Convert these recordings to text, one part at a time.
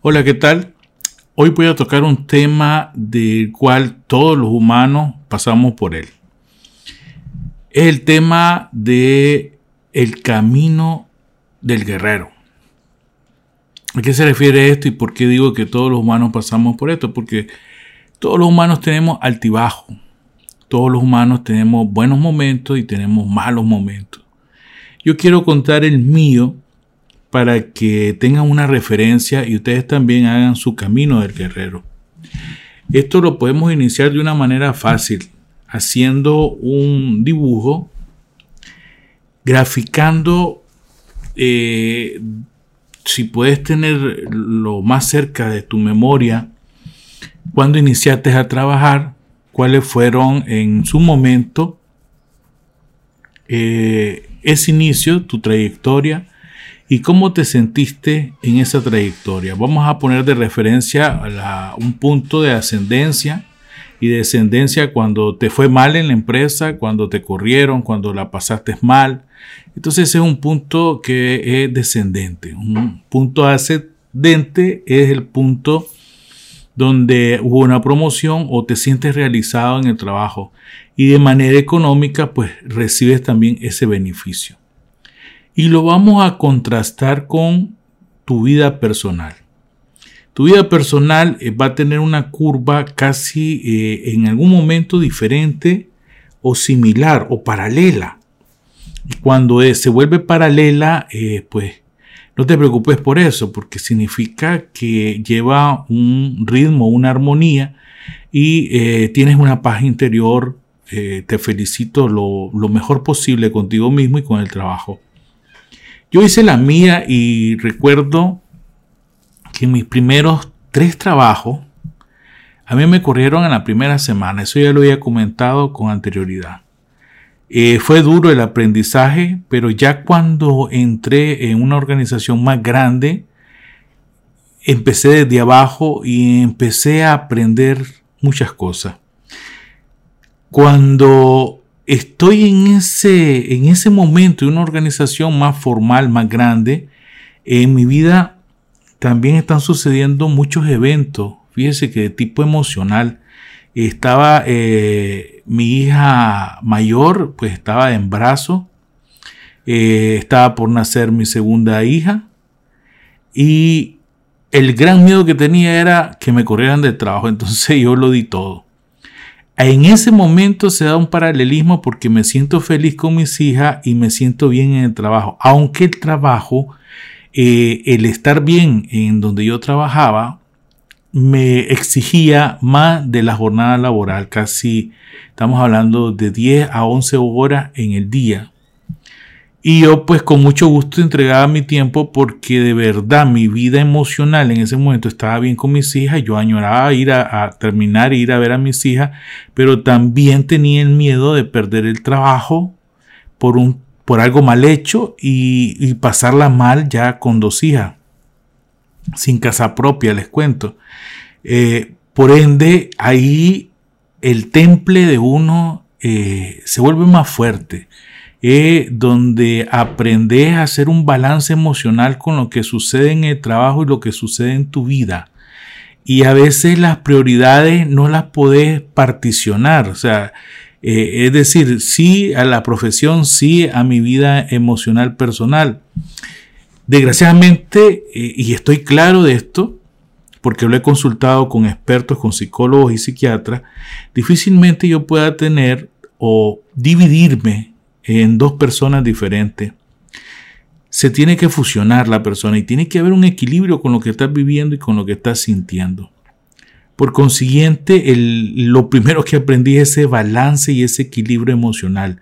Hola, ¿qué tal? Hoy voy a tocar un tema del cual todos los humanos pasamos por él. Es el tema de el camino del guerrero. ¿A qué se refiere esto y por qué digo que todos los humanos pasamos por esto? Porque todos los humanos tenemos altibajo. Todos los humanos tenemos buenos momentos y tenemos malos momentos. Yo quiero contar el mío para que tengan una referencia y ustedes también hagan su camino del guerrero. Esto lo podemos iniciar de una manera fácil, haciendo un dibujo, graficando, eh, si puedes tener lo más cerca de tu memoria, cuando iniciaste a trabajar, cuáles fueron en su momento eh, ese inicio, tu trayectoria, ¿Y cómo te sentiste en esa trayectoria? Vamos a poner de referencia un punto de ascendencia y descendencia cuando te fue mal en la empresa, cuando te corrieron, cuando la pasaste mal. Entonces es un punto que es descendente. Un punto ascendente es el punto donde hubo una promoción o te sientes realizado en el trabajo y de manera económica pues recibes también ese beneficio y lo vamos a contrastar con tu vida personal. Tu vida personal eh, va a tener una curva casi eh, en algún momento diferente o similar o paralela. Y cuando eh, se vuelve paralela, pues no te preocupes por eso, porque significa que lleva un ritmo, una armonía y tienes una paz interior. te felicito lo, lo mejor posible contigo mismo y con el trabajo. Yo hice la mía y recuerdo que mis primeros tres trabajos, a mí me corrieron en la primera semana, eso ya lo había comentado con anterioridad. Eh, fue duro el aprendizaje, pero ya cuando entré en una organización más grande, empecé desde abajo y empecé a aprender muchas cosas. Cuando estoy en ese, en ese momento de una organización más formal, más grande, en mi vida también están sucediendo muchos eventos, fíjese que de tipo emocional. Estaba eh, mi hija mayor, pues estaba en brazo, eh, estaba por nacer mi segunda hija y el gran miedo que tenía era que me corrieran del trabajo, entonces yo lo di todo. En ese momento se da un paralelismo porque me siento feliz con mis hijas y me siento bien en el trabajo. Aunque el trabajo, eh, el estar bien en donde yo trabajaba, me exigía más de la jornada laboral, casi estamos hablando de 10 a 11 horas en el día. Y yo pues con mucho gusto entregaba mi tiempo porque de verdad mi vida emocional en ese momento estaba bien con mis hijas. Yo añoraba ir a, terminar e ir a ver a mis hijas, pero también tenía el miedo de perder el trabajo por, un, por algo mal hecho y, pasarla mal ya con dos hijas. Sin casa propia, les cuento. Eh, por ende, ahí el temple de uno eh, se vuelve más fuerte es donde aprendes a hacer un balance emocional con lo que sucede en el trabajo y lo que sucede en tu vida. Y a veces las prioridades no las podés particionar, o sea, eh, es decir, sí a la profesión, sí a mi vida emocional personal. Desgraciadamente, eh, y estoy claro de esto, porque lo he consultado con expertos, con psicólogos y psiquiatras, difícilmente yo pueda tener o dividirme en dos personas diferentes. Se tiene que fusionar la persona y tiene que haber un equilibrio con lo que estás viviendo y con lo que estás sintiendo. Por consiguiente, lo primero que aprendí es ese balance y ese equilibrio emocional.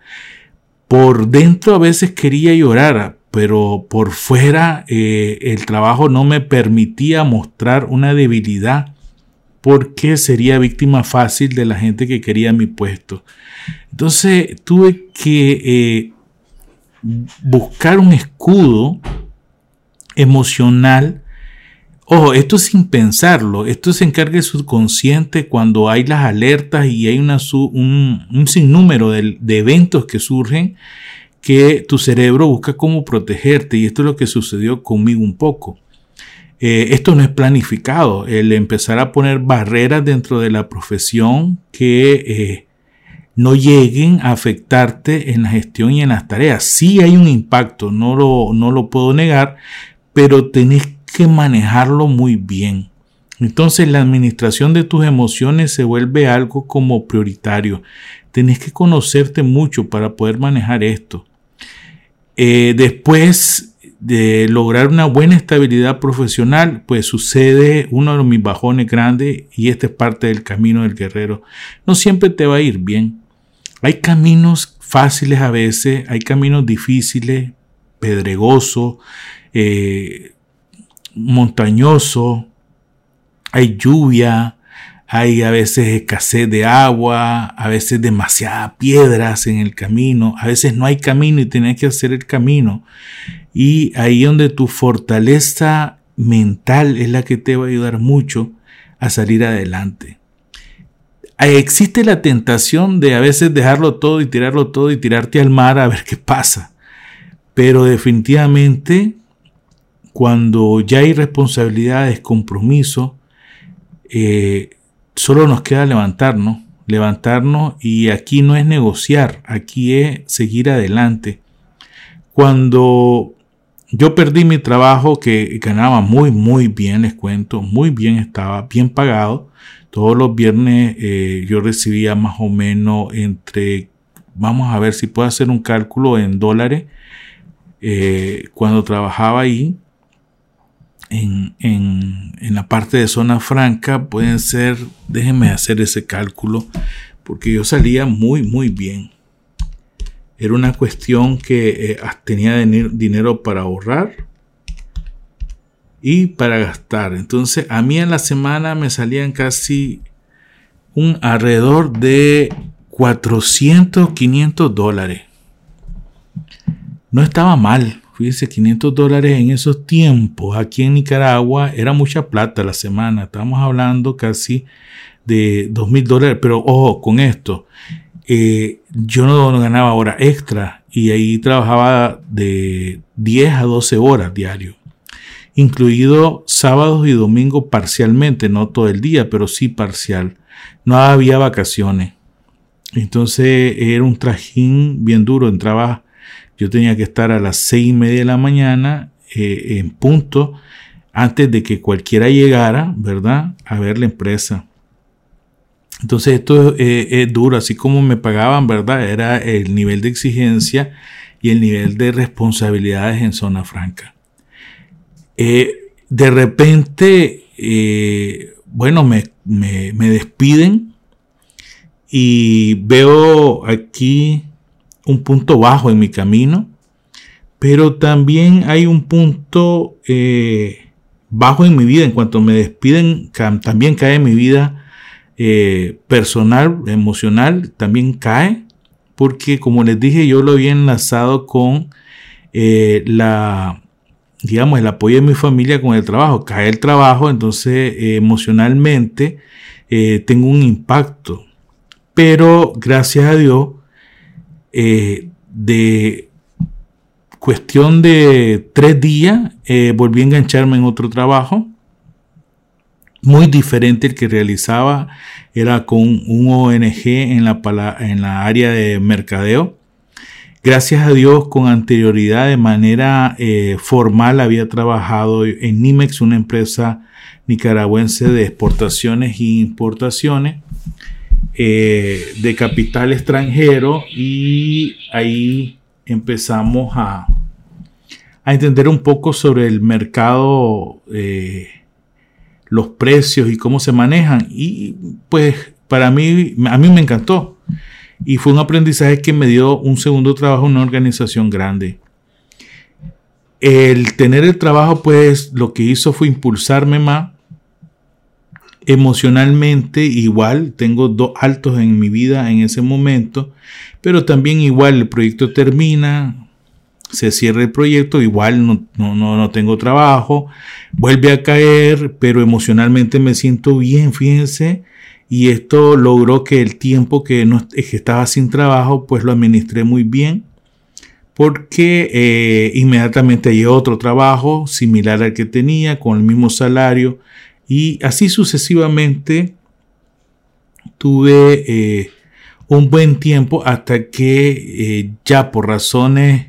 Por dentro a veces quería llorar, pero por fuera eh, el trabajo no me permitía mostrar una debilidad porque sería víctima fácil de la gente que quería mi puesto. Entonces tuve que eh, buscar un escudo emocional. Ojo, esto sin pensarlo, esto se encarga el subconsciente cuando hay las alertas y hay un, sinnúmero de, de eventos que surgen que tu cerebro busca cómo protegerte y esto es lo que sucedió conmigo un poco. Eh, esto no es planificado, el empezar a poner barreras dentro de la profesión que eh, no lleguen a afectarte en la gestión y en las tareas. Sí hay un impacto, no lo, no lo puedo negar, pero tenés que manejarlo muy bien. Entonces la administración de tus emociones se vuelve algo como prioritario. Tenés que conocerte mucho para poder manejar esto. Eh, después de lograr una buena estabilidad profesional, pues sucede uno de mis bajones grandes y este es parte del camino del guerrero. No siempre te va a ir bien. Hay caminos fáciles a veces, hay caminos difíciles, pedregosos, eh, montañosos, hay lluvia, hay a veces escasez de agua, a veces demasiadas piedras en el camino, a veces no hay camino y tienes que hacer el camino. Y ahí donde tu fortaleza mental es la que te va a ayudar mucho a salir adelante. Existe la tentación de a veces dejarlo todo y tirarlo todo y tirarte al mar a ver qué pasa. Pero definitivamente cuando ya hay responsabilidades, compromiso, eh, solo nos queda levantarnos, levantarnos y aquí no es negociar, aquí es seguir adelante. Cuando yo perdí mi trabajo que ganaba muy, muy bien, les cuento, muy bien, estaba bien pagado. Todos los viernes eh, yo recibía más o menos entre, vamos a ver si puedo hacer un cálculo en dólares. Eh, cuando trabajaba ahí, en, en, en, la parte de zona franca, pueden ser, déjenme hacer ese cálculo, porque yo salía muy, muy bien. Era una cuestión que eh, tenía dinero para ahorrar y para gastar. Entonces a mí en la semana me salían casi un alrededor de 400, 500 dólares. No estaba mal. Fíjese, 500 dólares en esos tiempos aquí en Nicaragua era mucha plata la semana. Estamos hablando casi de 2 mil dólares. Pero ojo con esto. Eh, yo no ganaba hora extra y ahí trabajaba de 10 a 12 horas diario, incluido sábados y domingos parcialmente, no todo el día, pero sí parcial. No había vacaciones. Entonces era un trajín bien duro. Entraba, yo tenía que estar a las seis y media de la mañana eh, en punto antes de que cualquiera llegara, ¿verdad? A ver la empresa. Entonces esto es duro, así como me pagaban, ¿verdad? Era el nivel de exigencia y el nivel de responsabilidades en zona franca. Eh, de repente, eh, bueno, me, me, despiden y veo aquí un punto bajo en mi camino, pero también hay un punto eh, bajo en mi vida. En cuanto me despiden, también cae en mi vida eh, personal, emocional, también cae, porque como les dije, yo lo había enlazado con eh, la, digamos, el apoyo de mi familia con el trabajo. Cae el trabajo, entonces eh, emocionalmente tengo un impacto. Pero gracias a Dios, de cuestión de tres días, volví a engancharme en otro trabajo muy diferente el que realizaba, era con un ONG en la, en la área de mercadeo. Gracias a Dios, con anterioridad, de manera eh, formal, había trabajado en Nimex, una empresa nicaragüense de exportaciones e importaciones eh, de capital extranjero y ahí empezamos a, a entender un poco sobre el mercado eh, los precios y cómo se manejan. Y pues para mí, a mí me encantó. Y fue un aprendizaje que me dio un segundo trabajo en una organización grande. El tener el trabajo, pues lo que hizo fue impulsarme más emocionalmente igual, tengo dos altos en mi vida en ese momento, pero también igual el proyecto termina, se cierra el proyecto, igual no, no, no, tengo trabajo, vuelve a caer, pero emocionalmente me siento bien, fíjense, y esto logró que el tiempo que, no, que estaba sin trabajo, pues lo administré muy bien, porque eh, inmediatamente hay otro trabajo similar al que tenía, con el mismo salario, y así sucesivamente tuve eh, un buen tiempo hasta que eh, ya por razones,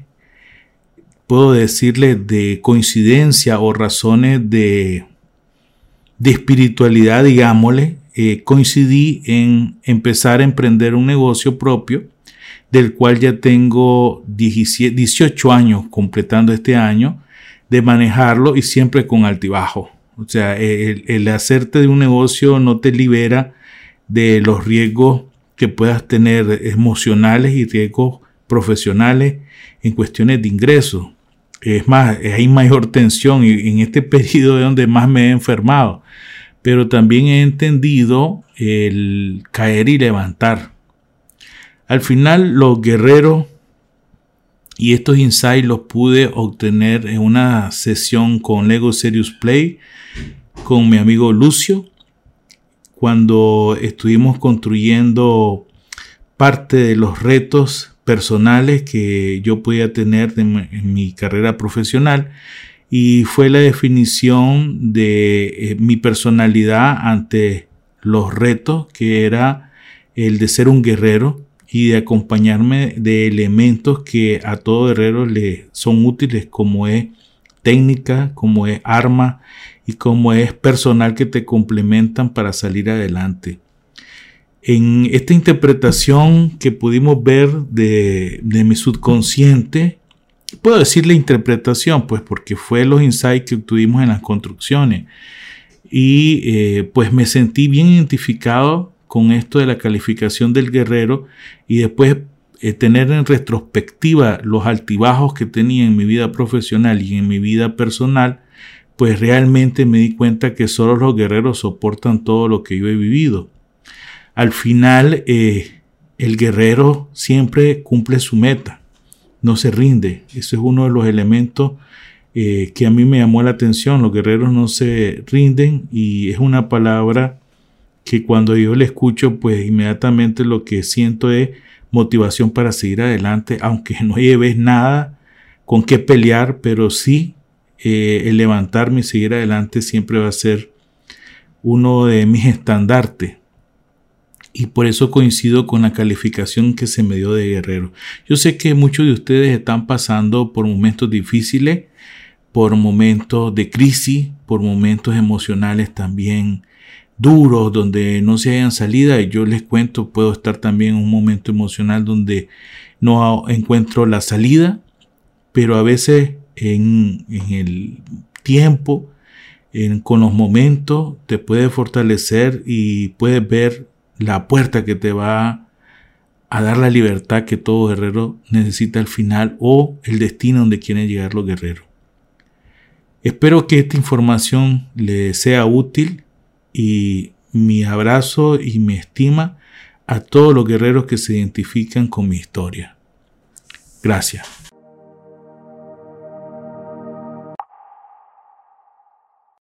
puedo decirle, de coincidencia o razones de, de espiritualidad, digámosle, coincidí en empezar a emprender un negocio propio del cual ya tengo 18 años completando este año de manejarlo y siempre con altibajo. O sea, el, hacerte de un negocio no te libera de los riesgos que puedas tener emocionales y riesgos profesionales en cuestiones de ingresos. Es más, hay mayor tensión y en este periodo es donde más me he enfermado. Pero también he entendido el caer y levantar. Al final los guerreros y estos insights los pude obtener en una sesión con Lego Serious Play con mi amigo Lucio cuando estuvimos construyendo parte de los retos personales que yo podía tener en mi carrera profesional y fue la definición de eh, mi personalidad ante los retos que era el de ser un guerrero y de acompañarme de elementos que a todo guerrero le son útiles como es técnica, como es arma y como es personal que te complementan para salir adelante. En esta interpretación que pudimos ver de, mi subconsciente, puedo decirle interpretación, pues porque fue los insights que obtuvimos en las construcciones. Y eh, pues me sentí bien identificado con esto de la calificación del guerrero y después eh, tener en retrospectiva los altibajos que tenía en mi vida profesional y en mi vida personal, pues realmente me di cuenta que solo los guerreros soportan todo lo que yo he vivido. Al final, eh, el guerrero siempre cumple su meta, no se rinde. Ese es uno de los elementos eh, que a mí me llamó la atención. Los guerreros no se rinden y es una palabra que cuando yo le escucho, pues inmediatamente lo que siento es motivación para seguir adelante, aunque no lleves nada con qué pelear, pero sí eh, el levantarme y seguir adelante siempre va a ser uno de mis estandartes. Y por eso coincido con la calificación que se me dio de guerrero. Yo sé que muchos de ustedes están pasando por momentos difíciles, por momentos de crisis, por momentos emocionales también duros, donde no se hayan salida. Y yo les cuento, puedo estar también en un momento emocional donde no encuentro la salida, pero a veces en, el tiempo, con los momentos, te puede fortalecer y puedes ver la puerta que te va a dar la libertad que todo guerrero necesita al final o el destino donde quieren llegar los guerreros. Espero que esta información les sea útil y mi abrazo y mi estima a todos los guerreros que se identifican con mi historia. Gracias.